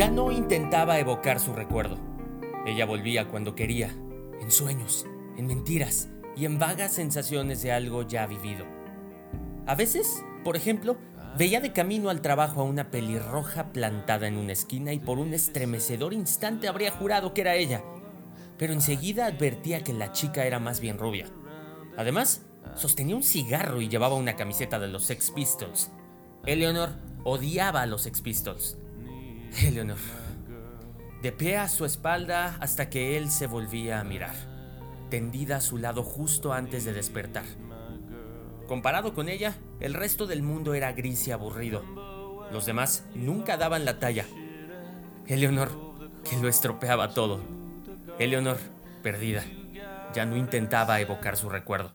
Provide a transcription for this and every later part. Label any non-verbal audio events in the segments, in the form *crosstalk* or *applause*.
Ya no intentaba evocar su recuerdo. Ella volvía cuando quería, en sueños, en mentiras y en vagas sensaciones de algo ya vivido. A veces, por ejemplo, veía de camino al trabajo a una pelirroja plantada en una esquina y por un estremecedor instante habría jurado que era ella, pero enseguida advertía que la chica era más bien rubia. Además, sostenía un cigarro y llevaba una camiseta de los Sex Pistols. Eleanor odiaba a los Sex Pistols. Eleanor. De pie a su espalda hasta que él se volvía a mirar, tendida a su lado justo antes de despertar. Comparado con ella, el resto del mundo era gris y aburrido. Los demás nunca daban la talla. Eleanor, que lo estropeaba todo. Eleanor, perdida, ya no intentaba evocar su recuerdo.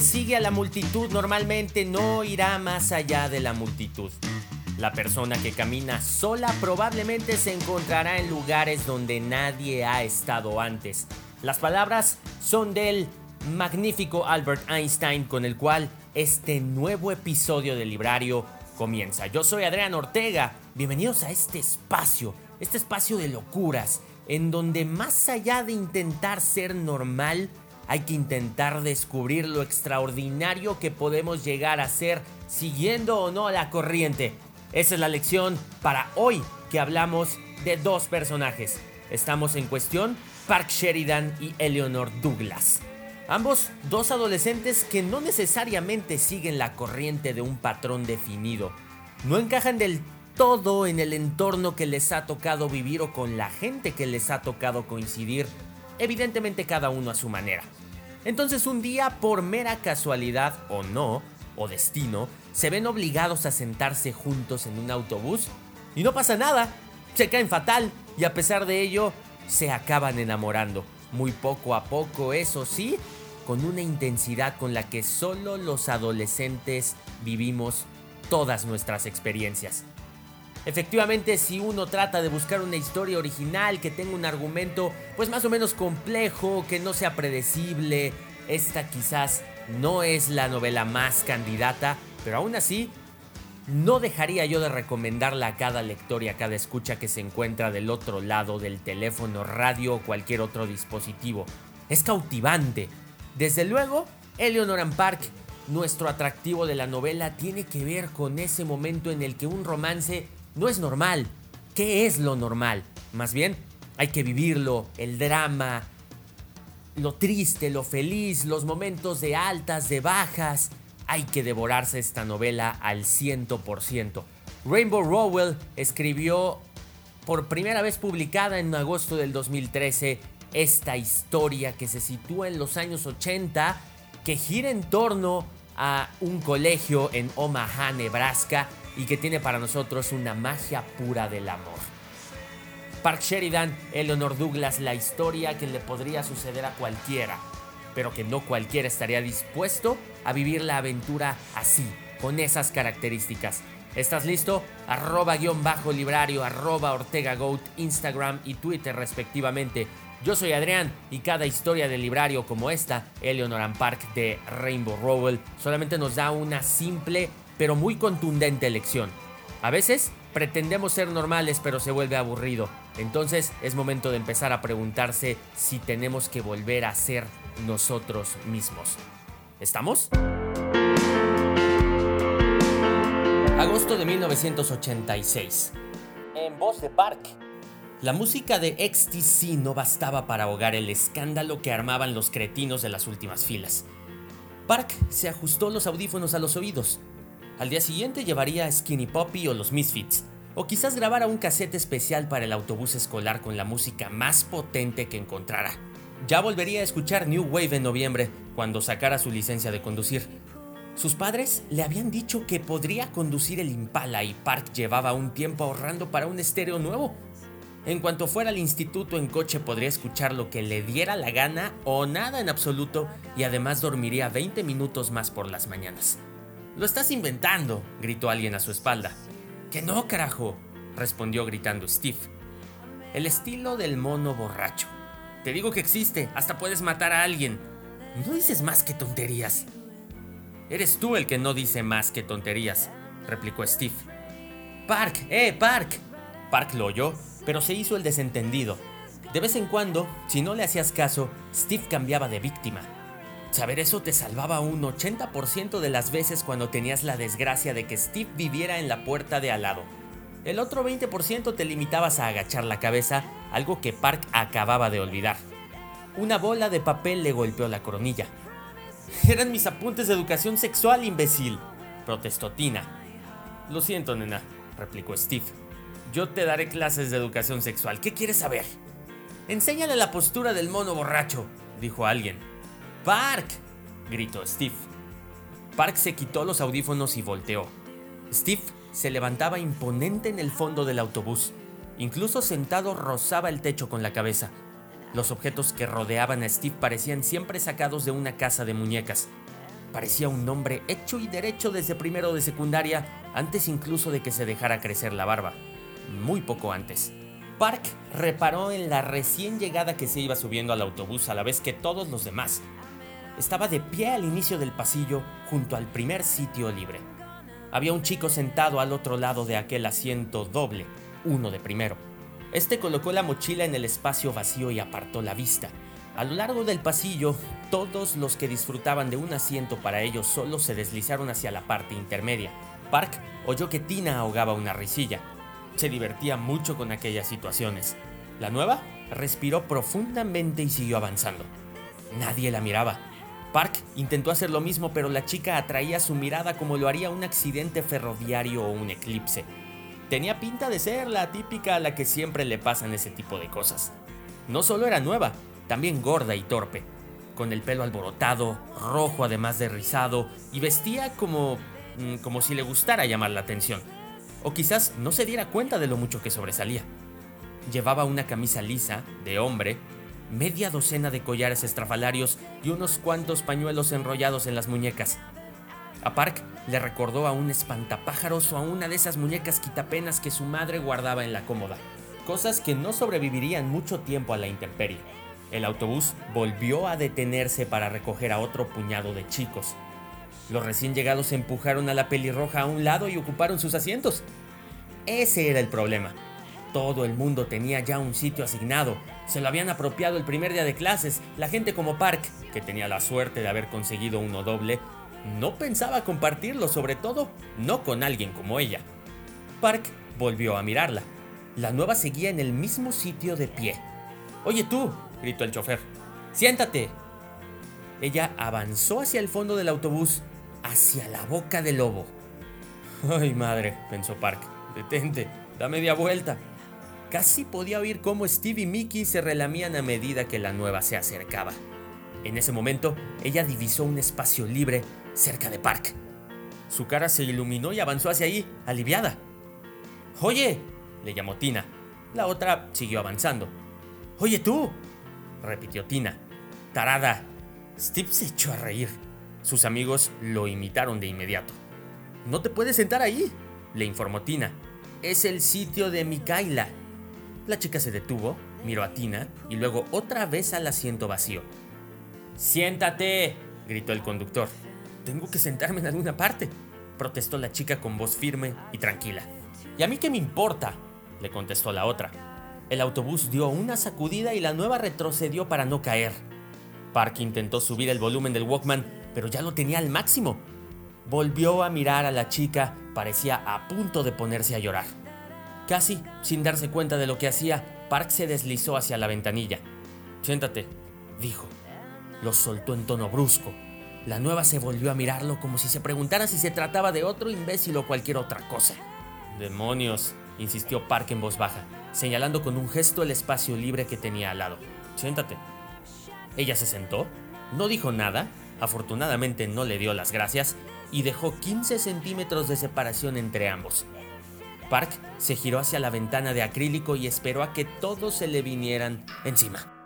Sigue a la multitud normalmente no irá más allá de la multitud. La persona que camina sola probablemente se encontrará en lugares donde nadie ha estado antes. Las palabras son del magnífico Albert Einstein con el cual este nuevo episodio del librario comienza. Yo soy Adrián Ortega, bienvenidos a este espacio, este espacio de locuras, en donde más allá de intentar ser normal, hay que intentar descubrir lo extraordinario que podemos llegar a ser siguiendo o no la corriente. Esa es la lección para hoy que hablamos de dos personajes. Estamos en cuestión Park Sheridan y Eleanor Douglas. Ambos dos adolescentes que no necesariamente siguen la corriente de un patrón definido. No encajan del todo en el entorno que les ha tocado vivir o con la gente que les ha tocado coincidir, evidentemente cada uno a su manera. Entonces un día, por mera casualidad o no, o destino, se ven obligados a sentarse juntos en un autobús y no pasa nada, se caen fatal y a pesar de ello se acaban enamorando, muy poco a poco, eso sí, con una intensidad con la que solo los adolescentes vivimos todas nuestras experiencias. Efectivamente, si uno trata de buscar una historia original que tenga un argumento pues más o menos complejo, que no sea predecible, esta quizás no es la novela más candidata, pero aún así no dejaría yo de recomendarla a cada lector y a cada escucha que se encuentra del otro lado del teléfono, radio o cualquier otro dispositivo. Es cautivante. Desde luego, Eleanor and Park, nuestro atractivo de la novela tiene que ver con ese momento en el que un romance no es normal. ¿Qué es lo normal? Más bien, hay que vivirlo, el drama, lo triste, lo feliz, los momentos de altas, de bajas. Hay que devorarse esta novela al 100%. Rainbow Rowell escribió por primera vez publicada en agosto del 2013 esta historia que se sitúa en los años 80, que gira en torno a un colegio en Omaha, Nebraska, y que tiene para nosotros una magia pura del amor. Park Sheridan, Eleanor Douglas, la historia que le podría suceder a cualquiera, pero que no cualquiera estaría dispuesto a vivir la aventura así, con esas características. ¿Estás listo? Arroba guion bajo librario, arroba Ortega Goat, Instagram y Twitter respectivamente. Yo soy Adrián y cada historia del librario como esta, Eleanor and Park de Rainbow Rowell, solamente nos da una simple pero muy contundente lección. A veces pretendemos ser normales pero se vuelve aburrido. Entonces es momento de empezar a preguntarse si tenemos que volver a ser nosotros mismos. ¿Estamos? Agosto de 1986. En voz de Park. La música de XTC no bastaba para ahogar el escándalo que armaban los cretinos de las últimas filas. Park se ajustó los audífonos a los oídos. Al día siguiente llevaría Skinny Poppy o los Misfits, o quizás grabara un cassette especial para el autobús escolar con la música más potente que encontrara. Ya volvería a escuchar New Wave en noviembre, cuando sacara su licencia de conducir. Sus padres le habían dicho que podría conducir el Impala y Park llevaba un tiempo ahorrando para un estéreo nuevo. En cuanto fuera al instituto en coche podría escuchar lo que le diera la gana o nada en absoluto y además dormiría 20 minutos más por las mañanas. Lo estás inventando, gritó alguien a su espalda. Que no, carajo, respondió gritando Steve. El estilo del mono borracho. Te digo que existe, hasta puedes matar a alguien. No dices más que tonterías. Eres tú el que no dice más que tonterías, replicó Steve. Park, eh, Park. Park lo oyó pero se hizo el desentendido. De vez en cuando, si no le hacías caso, Steve cambiaba de víctima. Saber eso te salvaba un 80% de las veces cuando tenías la desgracia de que Steve viviera en la puerta de al lado. El otro 20% te limitabas a agachar la cabeza, algo que Park acababa de olvidar. Una bola de papel le golpeó la coronilla. Eran mis apuntes de educación sexual, imbécil, protestó Tina. Lo siento, nena, replicó Steve. Yo te daré clases de educación sexual. ¿Qué quieres saber? Enséñale la postura del mono borracho, dijo alguien. Park, gritó Steve. Park se quitó los audífonos y volteó. Steve se levantaba imponente en el fondo del autobús. Incluso sentado rozaba el techo con la cabeza. Los objetos que rodeaban a Steve parecían siempre sacados de una casa de muñecas. Parecía un hombre hecho y derecho desde primero de secundaria, antes incluso de que se dejara crecer la barba muy poco antes. Park reparó en la recién llegada que se iba subiendo al autobús a la vez que todos los demás. Estaba de pie al inicio del pasillo junto al primer sitio libre. Había un chico sentado al otro lado de aquel asiento doble, uno de primero. Este colocó la mochila en el espacio vacío y apartó la vista. A lo largo del pasillo, todos los que disfrutaban de un asiento para ellos solo se deslizaron hacia la parte intermedia. Park oyó que Tina ahogaba una risilla se divertía mucho con aquellas situaciones. La nueva respiró profundamente y siguió avanzando. Nadie la miraba. Park intentó hacer lo mismo, pero la chica atraía su mirada como lo haría un accidente ferroviario o un eclipse. Tenía pinta de ser la típica a la que siempre le pasan ese tipo de cosas. No solo era nueva, también gorda y torpe, con el pelo alborotado, rojo además de rizado, y vestía como mm, como si le gustara llamar la atención o quizás no se diera cuenta de lo mucho que sobresalía. Llevaba una camisa lisa, de hombre, media docena de collares estrafalarios y unos cuantos pañuelos enrollados en las muñecas. A Park le recordó a un espantapájaros o a una de esas muñecas quitapenas que su madre guardaba en la cómoda, cosas que no sobrevivirían mucho tiempo a la intemperie. El autobús volvió a detenerse para recoger a otro puñado de chicos, los recién llegados empujaron a la pelirroja a un lado y ocuparon sus asientos. Ese era el problema. Todo el mundo tenía ya un sitio asignado. Se lo habían apropiado el primer día de clases. La gente como Park, que tenía la suerte de haber conseguido uno doble, no pensaba compartirlo, sobre todo no con alguien como ella. Park volvió a mirarla. La nueva seguía en el mismo sitio de pie. Oye tú, gritó el chofer. Siéntate. Ella avanzó hacia el fondo del autobús, hacia la boca del lobo. Ay, madre, pensó Park. Detente, da media vuelta. Casi podía oír cómo Steve y Mickey se relamían a medida que la nueva se acercaba. En ese momento, ella divisó un espacio libre cerca de Park. Su cara se iluminó y avanzó hacia ahí, aliviada. Oye, le llamó Tina. La otra siguió avanzando. Oye tú, repitió Tina. Tarada. Steve se echó a reír. Sus amigos lo imitaron de inmediato. No te puedes sentar ahí, le informó Tina. Es el sitio de Mikaela. La chica se detuvo, miró a Tina y luego otra vez al asiento vacío. Siéntate, gritó el conductor. Tengo que sentarme en alguna parte, protestó la chica con voz firme y tranquila. ¿Y a mí qué me importa? le contestó la otra. El autobús dio una sacudida y la nueva retrocedió para no caer. Park intentó subir el volumen del Walkman, pero ya lo tenía al máximo. Volvió a mirar a la chica, parecía a punto de ponerse a llorar. Casi, sin darse cuenta de lo que hacía, Park se deslizó hacia la ventanilla. Siéntate, dijo. Lo soltó en tono brusco. La nueva se volvió a mirarlo como si se preguntara si se trataba de otro imbécil o cualquier otra cosa. Demonios, insistió Park en voz baja, señalando con un gesto el espacio libre que tenía al lado. Siéntate. Ella se sentó, no dijo nada, afortunadamente no le dio las gracias, y dejó 15 centímetros de separación entre ambos. Park se giró hacia la ventana de acrílico y esperó a que todos se le vinieran encima.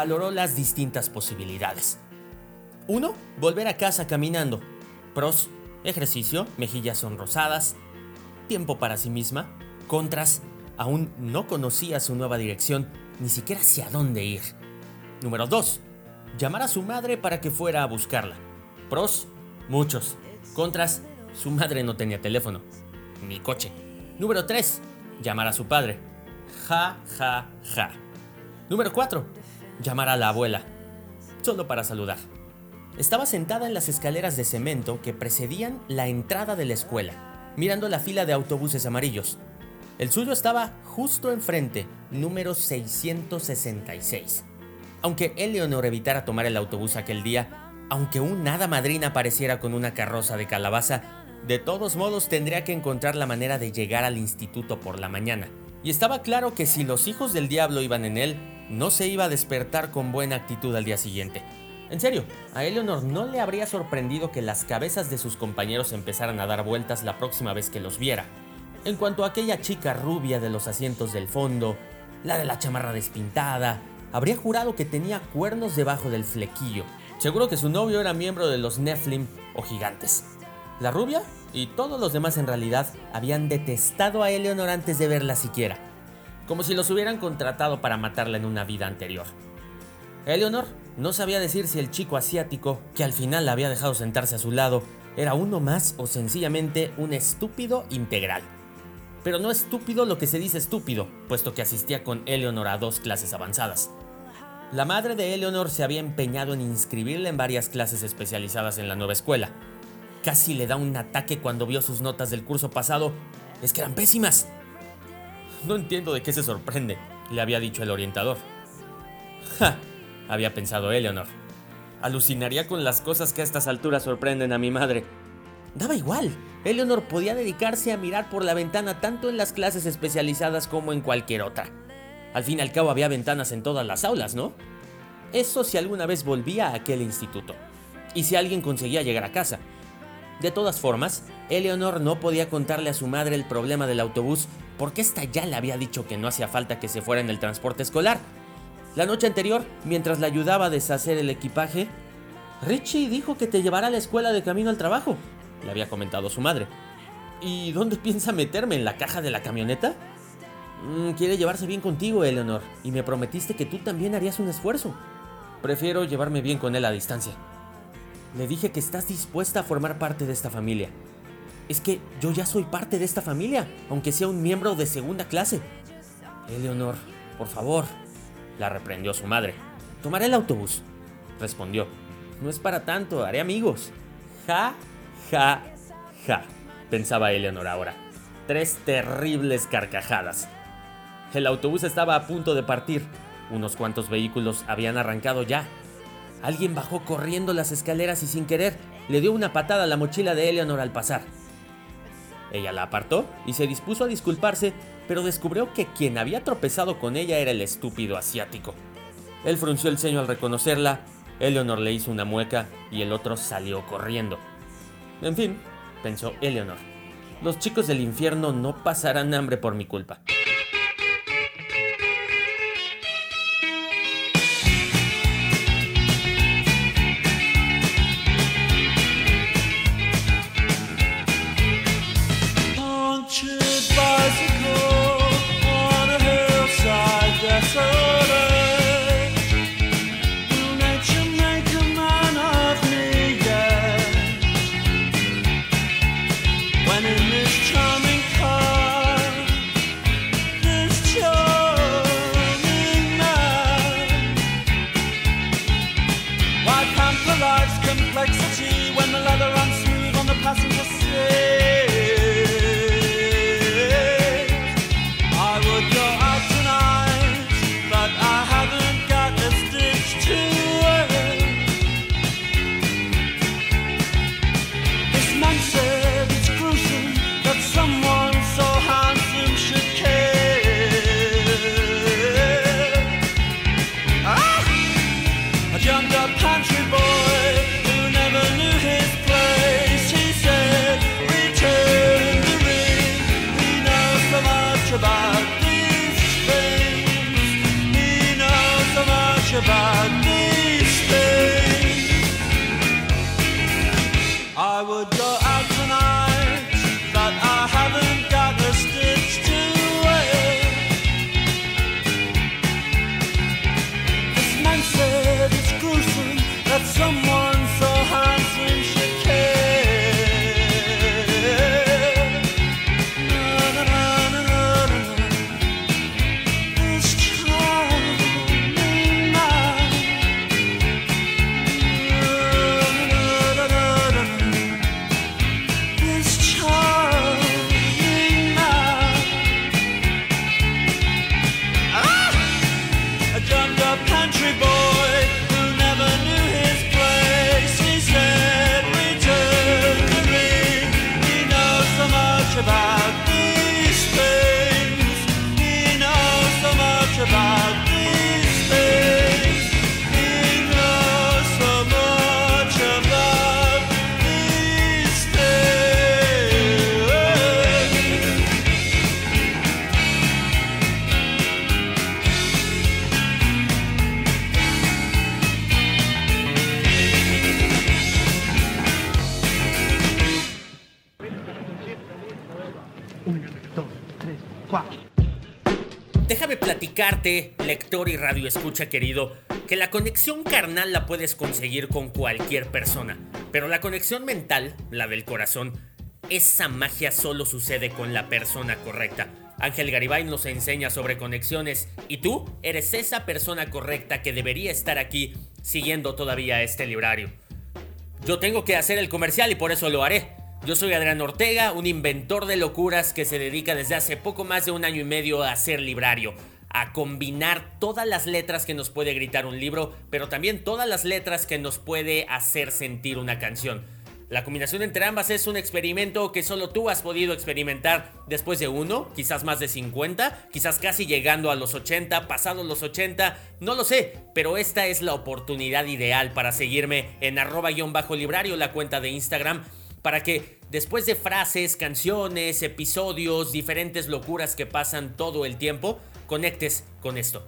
Valoró las distintas posibilidades. Uno, volver a casa caminando. Pros, ejercicio, mejillas sonrosadas, tiempo para sí misma. Contras, aún no conocía su nueva dirección, ni siquiera hacia dónde ir. Número 2. Llamar a su madre para que fuera a buscarla. Pros, muchos. Contras, su madre no tenía teléfono, ni coche. Número 3. Llamar a su padre. Ja, ja, ja. Número 4. Llamar a la abuela. Solo para saludar. Estaba sentada en las escaleras de cemento que precedían la entrada de la escuela, mirando la fila de autobuses amarillos. El suyo estaba justo enfrente, número 666. Aunque Eleonor evitara tomar el autobús aquel día, aunque un nada madrina apareciera con una carroza de calabaza, de todos modos tendría que encontrar la manera de llegar al instituto por la mañana. Y estaba claro que si los hijos del diablo iban en él, no se iba a despertar con buena actitud al día siguiente. En serio, a Eleanor no le habría sorprendido que las cabezas de sus compañeros empezaran a dar vueltas la próxima vez que los viera. En cuanto a aquella chica rubia de los asientos del fondo, la de la chamarra despintada, habría jurado que tenía cuernos debajo del flequillo. Seguro que su novio era miembro de los Nephilim o gigantes. La rubia y todos los demás en realidad habían detestado a Eleanor antes de verla siquiera, como si los hubieran contratado para matarla en una vida anterior. Eleanor no sabía decir si el chico asiático, que al final la había dejado sentarse a su lado, era uno más o sencillamente un estúpido integral. Pero no estúpido lo que se dice estúpido, puesto que asistía con Eleanor a dos clases avanzadas. La madre de Eleanor se había empeñado en inscribirla en varias clases especializadas en la nueva escuela. Casi le da un ataque cuando vio sus notas del curso pasado. Es que eran pésimas. No entiendo de qué se sorprende, le había dicho el orientador. Ja, había pensado Eleanor. Alucinaría con las cosas que a estas alturas sorprenden a mi madre. Daba igual. Eleanor podía dedicarse a mirar por la ventana tanto en las clases especializadas como en cualquier otra. Al fin y al cabo había ventanas en todas las aulas, ¿no? Eso si alguna vez volvía a aquel instituto. Y si alguien conseguía llegar a casa. De todas formas, Eleanor no podía contarle a su madre el problema del autobús porque ésta ya le había dicho que no hacía falta que se fuera en el transporte escolar, la noche anterior, mientras le ayudaba a deshacer el equipaje, Richie dijo que te llevará a la escuela de camino al trabajo, le había comentado su madre. ¿Y dónde *laughs* piensa meterme? ¿En la caja de la camioneta? Mm, quiere llevarse bien contigo, Eleanor, y me prometiste que tú también harías un esfuerzo. Prefiero llevarme bien con él a distancia. Le dije que estás dispuesta a formar parte de esta familia. Es que yo ya soy parte de esta familia, aunque sea un miembro de segunda clase. Eleanor, por favor, la reprendió su madre. Tomaré el autobús, respondió. No es para tanto, haré amigos. Ja, ja, ja, pensaba Eleanor ahora. Tres terribles carcajadas. El autobús estaba a punto de partir. Unos cuantos vehículos habían arrancado ya. Alguien bajó corriendo las escaleras y sin querer le dio una patada a la mochila de Eleanor al pasar. Ella la apartó y se dispuso a disculparse pero descubrió que quien había tropezado con ella era el estúpido asiático. Él frunció el ceño al reconocerla, Eleanor le hizo una mueca y el otro salió corriendo. En fin, pensó Eleanor, los chicos del infierno no pasarán hambre por mi culpa. Lector y radio escucha querido, que la conexión carnal la puedes conseguir con cualquier persona, pero la conexión mental, la del corazón, esa magia solo sucede con la persona correcta. Ángel Garibay nos enseña sobre conexiones y tú eres esa persona correcta que debería estar aquí siguiendo todavía este librario. Yo tengo que hacer el comercial y por eso lo haré. Yo soy Adrián Ortega, un inventor de locuras que se dedica desde hace poco más de un año y medio a hacer librario, a combinar todas las letras que nos puede gritar un libro, pero también todas las letras que nos puede hacer sentir una canción. La combinación entre ambas es un experimento que solo tú has podido experimentar después de uno, quizás más de 50, quizás casi llegando a los 80, pasados los 80, no lo sé, pero esta es la oportunidad ideal para seguirme en arroba-librario, la cuenta de Instagram, para que después de frases, canciones, episodios, diferentes locuras que pasan todo el tiempo, conectes con esto.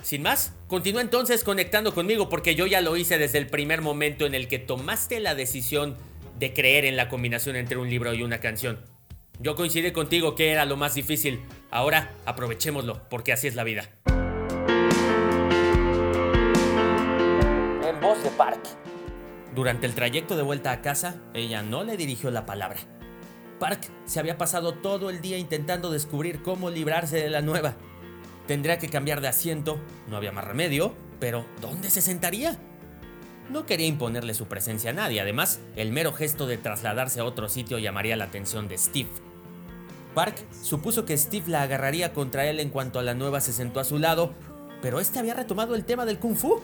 Sin más, continúa entonces conectando conmigo porque yo ya lo hice desde el primer momento en el que tomaste la decisión de creer en la combinación entre un libro y una canción. Yo coincidí contigo que era lo más difícil. Ahora aprovechémoslo porque así es la vida. En voz de Park. Durante el trayecto de vuelta a casa, ella no le dirigió la palabra. Park se había pasado todo el día intentando descubrir cómo librarse de la nueva. Tendría que cambiar de asiento, no había más remedio, pero ¿dónde se sentaría? No quería imponerle su presencia a nadie, además, el mero gesto de trasladarse a otro sitio llamaría la atención de Steve. Park supuso que Steve la agarraría contra él en cuanto a la nueva se sentó a su lado, pero este había retomado el tema del kung fu.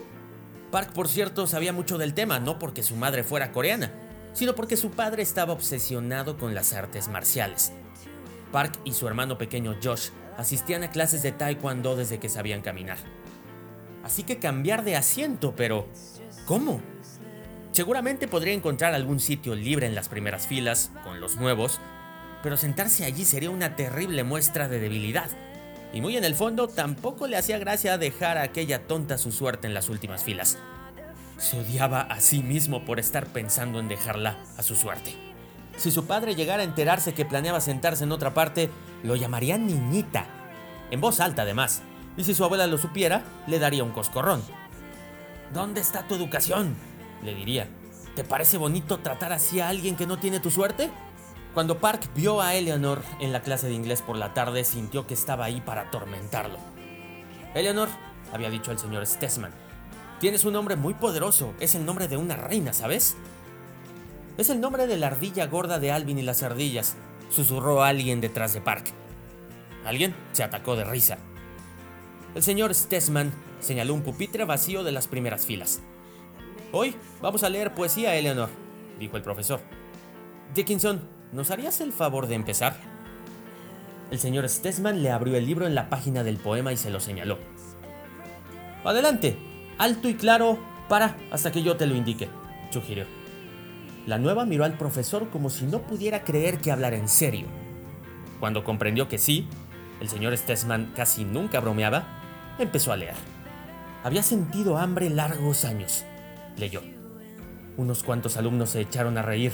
Park, por cierto, sabía mucho del tema, no porque su madre fuera coreana, sino porque su padre estaba obsesionado con las artes marciales. Park y su hermano pequeño Josh asistían a clases de taekwondo desde que sabían caminar. Así que cambiar de asiento, pero ¿cómo? Seguramente podría encontrar algún sitio libre en las primeras filas, con los nuevos, pero sentarse allí sería una terrible muestra de debilidad. Y muy en el fondo tampoco le hacía gracia dejar a aquella tonta su suerte en las últimas filas. Se odiaba a sí mismo por estar pensando en dejarla a su suerte. Si su padre llegara a enterarse que planeaba sentarse en otra parte, lo llamaría niñita. En voz alta además. Y si su abuela lo supiera, le daría un coscorrón. ¿Dónde está tu educación? le diría. ¿Te parece bonito tratar así a alguien que no tiene tu suerte? Cuando Park vio a Eleanor en la clase de inglés por la tarde, sintió que estaba ahí para atormentarlo. Eleanor, había dicho el señor Stessman, tienes un nombre muy poderoso, es el nombre de una reina, ¿sabes? Es el nombre de la ardilla gorda de Alvin y las ardillas, susurró alguien detrás de Park. Alguien se atacó de risa. El señor Stessman señaló un pupitre vacío de las primeras filas. Hoy vamos a leer poesía, Eleanor, dijo el profesor. Dickinson, ¿Nos harías el favor de empezar? El señor Stessman le abrió el libro en la página del poema y se lo señaló. Adelante, alto y claro, para hasta que yo te lo indique, sugirió. La nueva miró al profesor como si no pudiera creer que hablara en serio. Cuando comprendió que sí, el señor Stessman casi nunca bromeaba, empezó a leer. Había sentido hambre largos años, leyó. Unos cuantos alumnos se echaron a reír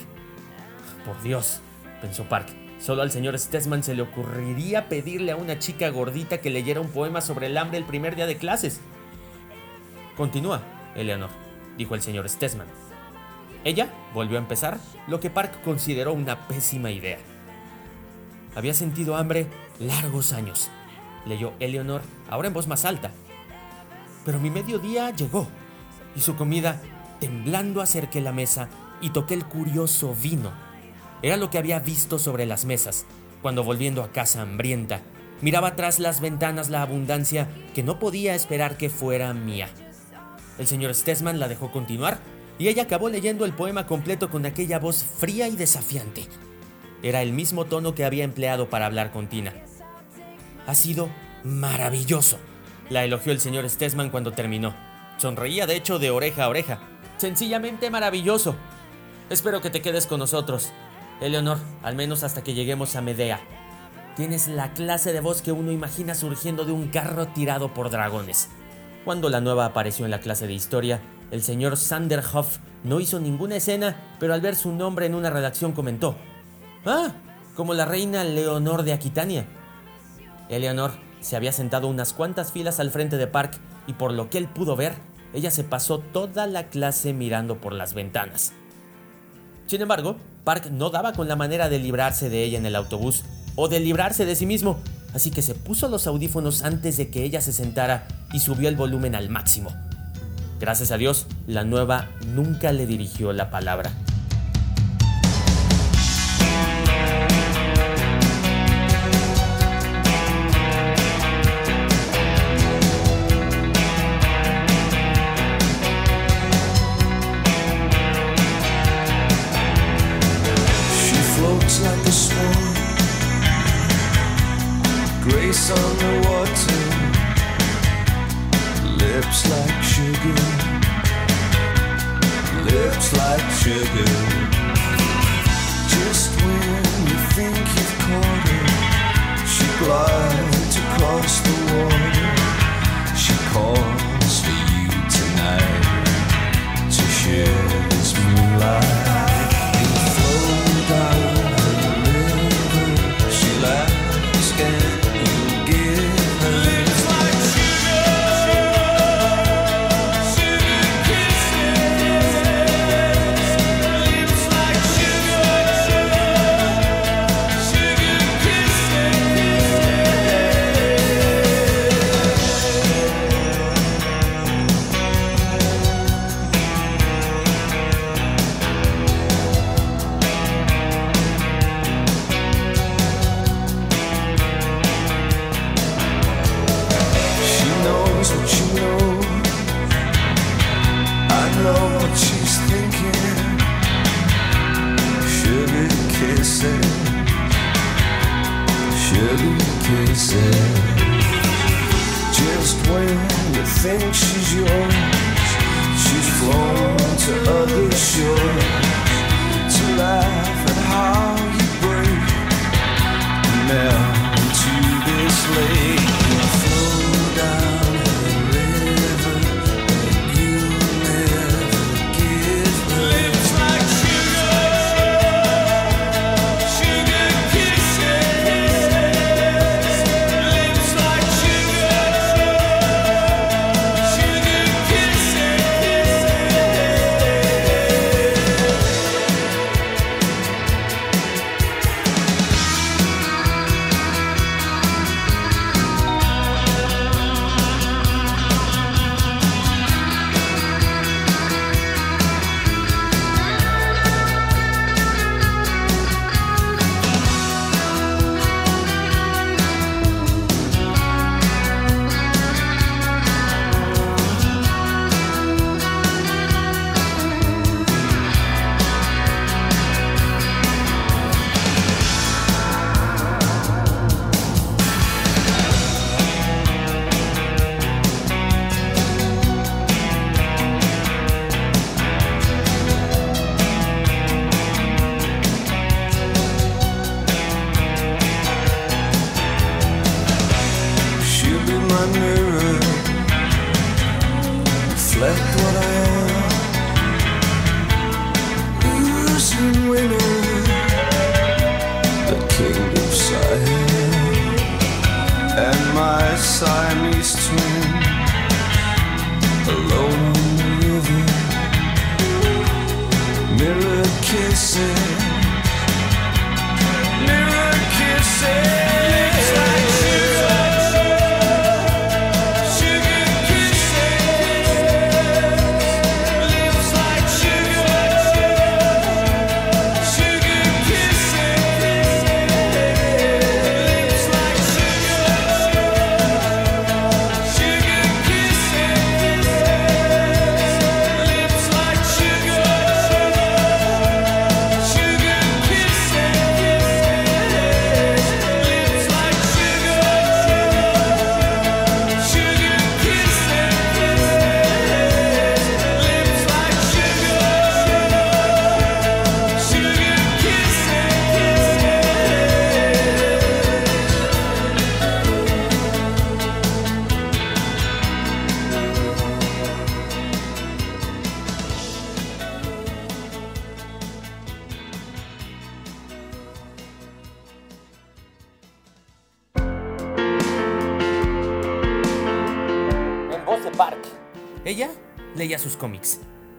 Por Dios, pensó Park. Solo al señor Stesman se le ocurriría pedirle a una chica gordita que leyera un poema sobre el hambre el primer día de clases. Continúa, Eleanor, dijo el señor Stesman. Ella volvió a empezar lo que Park consideró una pésima idea. Había sentido hambre largos años, leyó Eleanor, ahora en voz más alta. Pero mi mediodía llegó, y su comida, temblando acerqué la mesa y toqué el curioso vino. Era lo que había visto sobre las mesas, cuando volviendo a casa hambrienta, miraba tras las ventanas la abundancia que no podía esperar que fuera mía. El señor Stesman la dejó continuar y ella acabó leyendo el poema completo con aquella voz fría y desafiante. Era el mismo tono que había empleado para hablar con Tina. Ha sido maravilloso, la elogió el señor Stesman cuando terminó. Sonreía de hecho de oreja a oreja. Sencillamente maravilloso. Espero que te quedes con nosotros, Eleonor, al menos hasta que lleguemos a Medea. Tienes la clase de voz que uno imagina surgiendo de un carro tirado por dragones. Cuando la nueva apareció en la clase de historia, el señor Sanderhoff no hizo ninguna escena, pero al ver su nombre en una redacción comentó, Ah, como la reina Leonor de Aquitania. Eleanor se había sentado unas cuantas filas al frente de Park y por lo que él pudo ver, ella se pasó toda la clase mirando por las ventanas. Sin embargo, Park no daba con la manera de librarse de ella en el autobús o de librarse de sí mismo, así que se puso los audífonos antes de que ella se sentara y subió el volumen al máximo. Gracias a Dios, la nueva nunca le dirigió la palabra. on the water, lips like sugar, lips like sugar. Just when you think you've caught her, she glides across the water.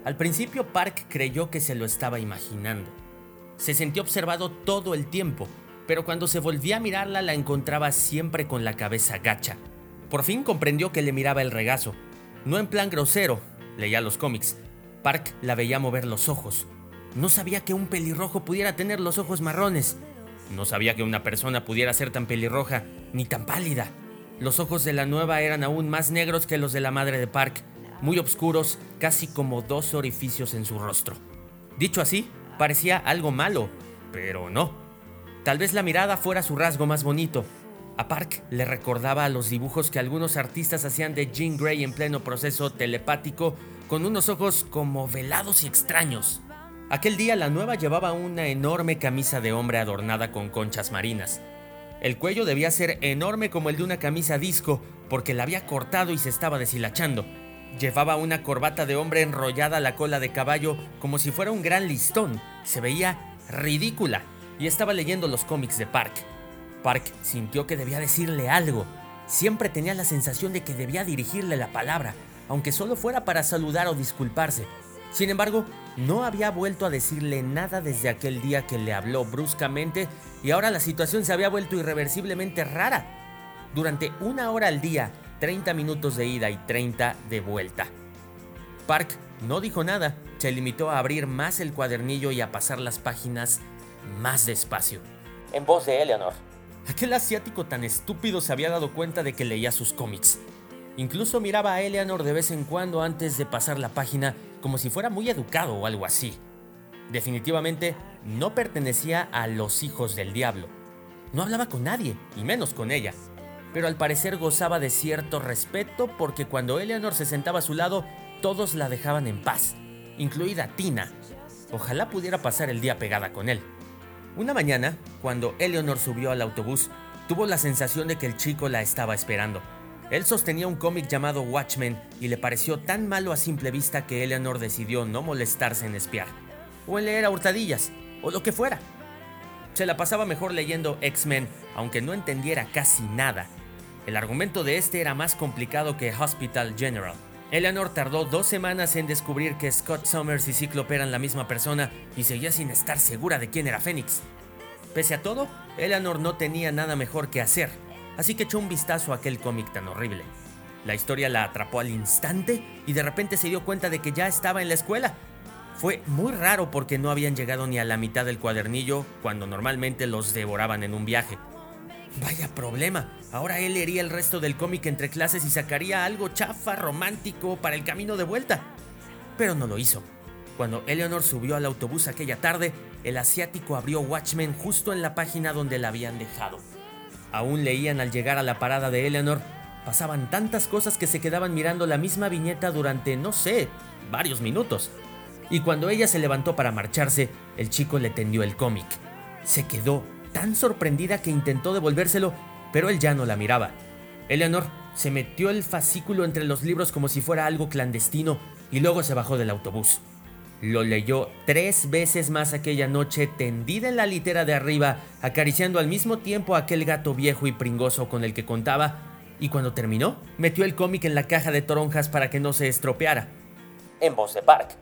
Al principio Park creyó que se lo estaba imaginando. Se sintió observado todo el tiempo, pero cuando se volvía a mirarla la encontraba siempre con la cabeza gacha. Por fin comprendió que le miraba el regazo. No en plan grosero, leía los cómics. Park la veía mover los ojos. No sabía que un pelirrojo pudiera tener los ojos marrones. No sabía que una persona pudiera ser tan pelirroja ni tan pálida. Los ojos de la nueva eran aún más negros que los de la madre de Park, muy oscuros, casi como dos orificios en su rostro. Dicho así, parecía algo malo, pero no. Tal vez la mirada fuera su rasgo más bonito. A Park le recordaba a los dibujos que algunos artistas hacían de Jean Grey en pleno proceso telepático, con unos ojos como velados y extraños. Aquel día la nueva llevaba una enorme camisa de hombre adornada con conchas marinas. El cuello debía ser enorme como el de una camisa disco, porque la había cortado y se estaba deshilachando. Llevaba una corbata de hombre enrollada a la cola de caballo como si fuera un gran listón. Se veía ridícula y estaba leyendo los cómics de Park. Park sintió que debía decirle algo. Siempre tenía la sensación de que debía dirigirle la palabra, aunque solo fuera para saludar o disculparse. Sin embargo, no había vuelto a decirle nada desde aquel día que le habló bruscamente y ahora la situación se había vuelto irreversiblemente rara. Durante una hora al día, 30 minutos de ida y 30 de vuelta. Park no dijo nada, se limitó a abrir más el cuadernillo y a pasar las páginas más despacio. En voz de Eleanor. Aquel asiático tan estúpido se había dado cuenta de que leía sus cómics. Incluso miraba a Eleanor de vez en cuando antes de pasar la página como si fuera muy educado o algo así. Definitivamente no pertenecía a los hijos del diablo. No hablaba con nadie, y menos con ella. Pero al parecer gozaba de cierto respeto porque cuando Eleanor se sentaba a su lado, todos la dejaban en paz, incluida Tina. Ojalá pudiera pasar el día pegada con él. Una mañana, cuando Eleanor subió al autobús, tuvo la sensación de que el chico la estaba esperando. Él sostenía un cómic llamado Watchmen y le pareció tan malo a simple vista que Eleanor decidió no molestarse en espiar, o en leer a hurtadillas, o lo que fuera. Se la pasaba mejor leyendo X-Men, aunque no entendiera casi nada. El argumento de este era más complicado que Hospital General. Eleanor tardó dos semanas en descubrir que Scott Summers y Cíclope eran la misma persona y seguía sin estar segura de quién era Fénix. Pese a todo, Eleanor no tenía nada mejor que hacer, así que echó un vistazo a aquel cómic tan horrible. La historia la atrapó al instante y de repente se dio cuenta de que ya estaba en la escuela. Fue muy raro porque no habían llegado ni a la mitad del cuadernillo cuando normalmente los devoraban en un viaje. Vaya problema, ahora él leería el resto del cómic entre clases y sacaría algo chafa, romántico para el camino de vuelta. Pero no lo hizo. Cuando Eleanor subió al autobús aquella tarde, el asiático abrió Watchmen justo en la página donde la habían dejado. Aún leían al llegar a la parada de Eleanor. Pasaban tantas cosas que se quedaban mirando la misma viñeta durante, no sé, varios minutos. Y cuando ella se levantó para marcharse, el chico le tendió el cómic. Se quedó tan sorprendida que intentó devolvérselo, pero él ya no la miraba. Eleanor se metió el fascículo entre los libros como si fuera algo clandestino y luego se bajó del autobús. Lo leyó tres veces más aquella noche tendida en la litera de arriba, acariciando al mismo tiempo a aquel gato viejo y pringoso con el que contaba Y cuando terminó, metió el cómic en la caja de toronjas para que no se estropeara. En voz de Park.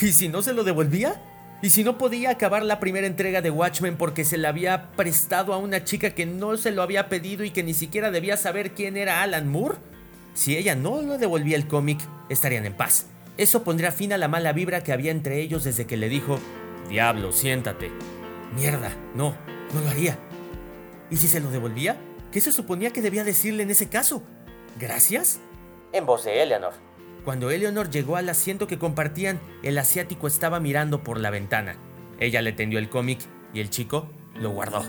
¿Y si no se lo devolvía? ¿Y si no podía acabar la primera entrega de Watchmen porque se la había prestado a una chica que no se lo había pedido y que ni siquiera debía saber quién era Alan Moore? Si ella no le devolvía el cómic, estarían en paz. Eso pondría fin a la mala vibra que había entre ellos desde que le dijo, Diablo, siéntate. Mierda, no, no lo haría. ¿Y si se lo devolvía? ¿Qué se suponía que debía decirle en ese caso? ¿Gracias? En voz de Eleanor. Cuando Eleanor llegó al asiento que compartían, el asiático estaba mirando por la ventana. Ella le tendió el cómic y el chico lo guardó.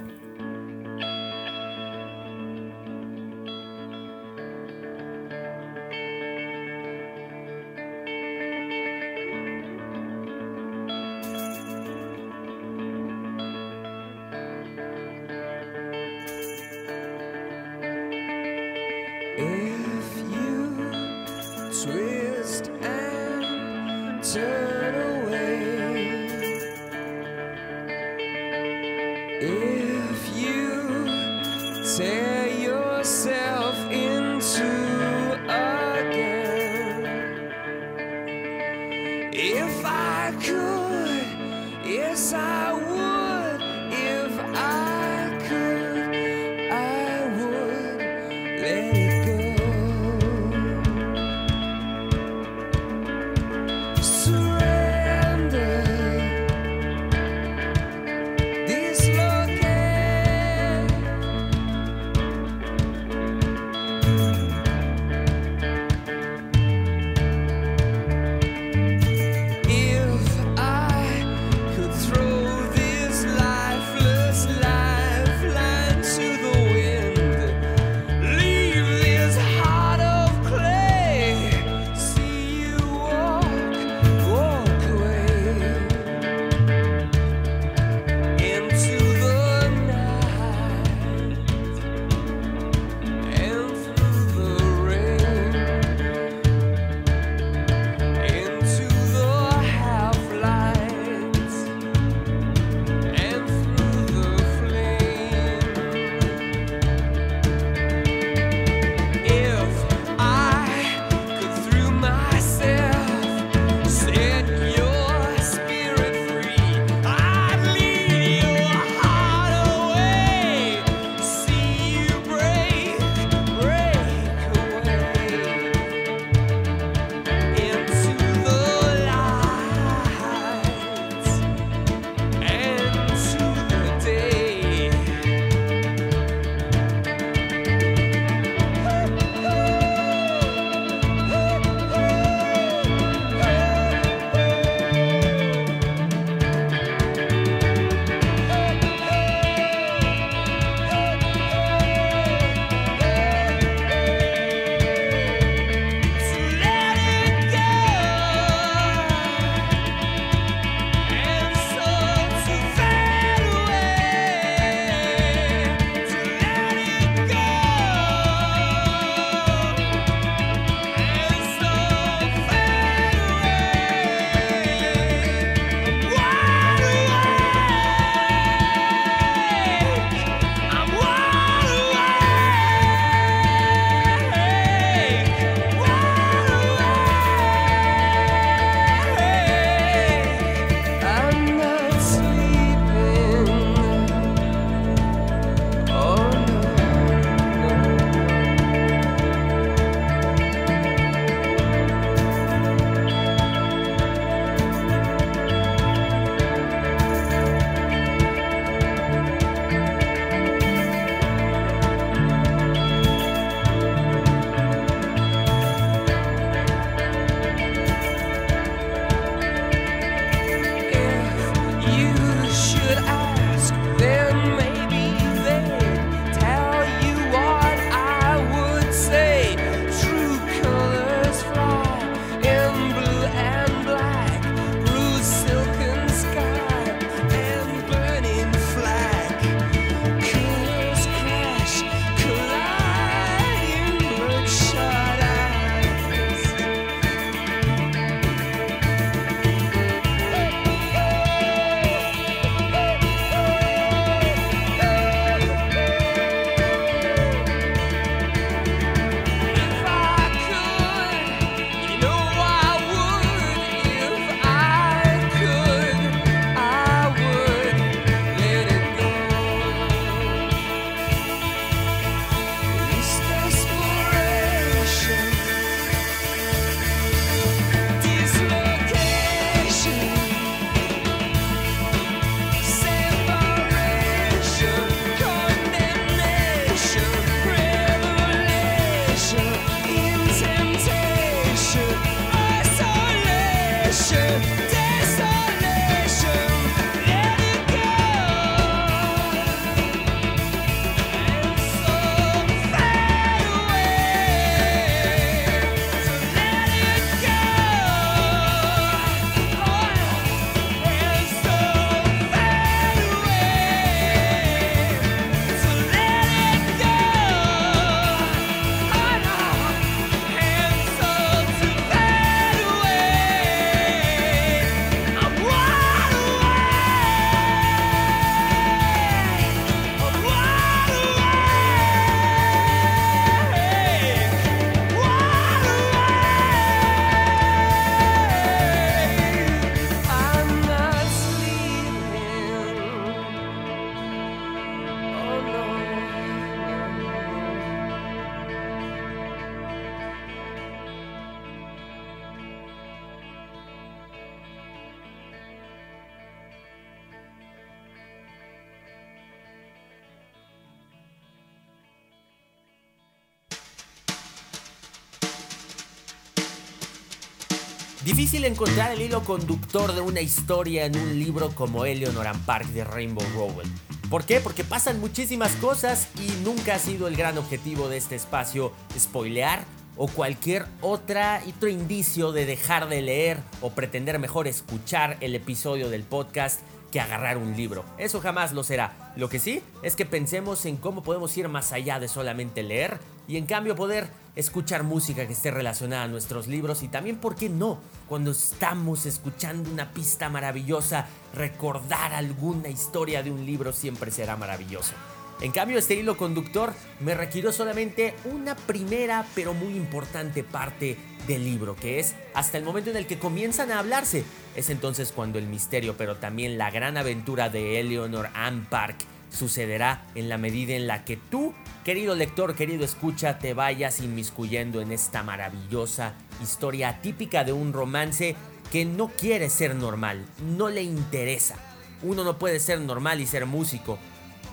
Encontrar el hilo conductor de una historia en un libro como Eleanor Park de Rainbow Rowell. ¿Por qué? Porque pasan muchísimas cosas y nunca ha sido el gran objetivo de este espacio spoilear o cualquier otra, otro indicio de dejar de leer o pretender mejor escuchar el episodio del podcast que agarrar un libro. Eso jamás lo será. Lo que sí es que pensemos en cómo podemos ir más allá de solamente leer y en cambio poder escuchar música que esté relacionada a nuestros libros y también, ¿por qué no? Cuando estamos escuchando una pista maravillosa, recordar alguna historia de un libro siempre será maravilloso. En cambio, este hilo conductor me requirió solamente una primera pero muy importante parte del libro, que es hasta el momento en el que comienzan a hablarse. Es entonces cuando el misterio, pero también la gran aventura de Eleanor Ann Park sucederá en la medida en la que tú, querido lector, querido escucha, te vayas inmiscuyendo en esta maravillosa historia típica de un romance que no quiere ser normal, no le interesa. Uno no puede ser normal y ser músico.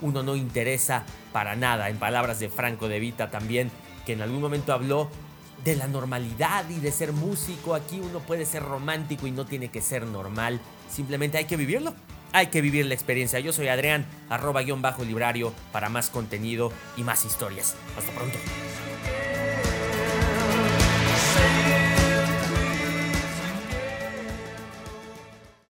Uno no interesa para nada. En palabras de Franco de Vita también, que en algún momento habló de la normalidad y de ser músico. Aquí uno puede ser romántico y no tiene que ser normal. Simplemente hay que vivirlo. Hay que vivir la experiencia. Yo soy Adrián, arroba guion bajo librario para más contenido y más historias. Hasta pronto.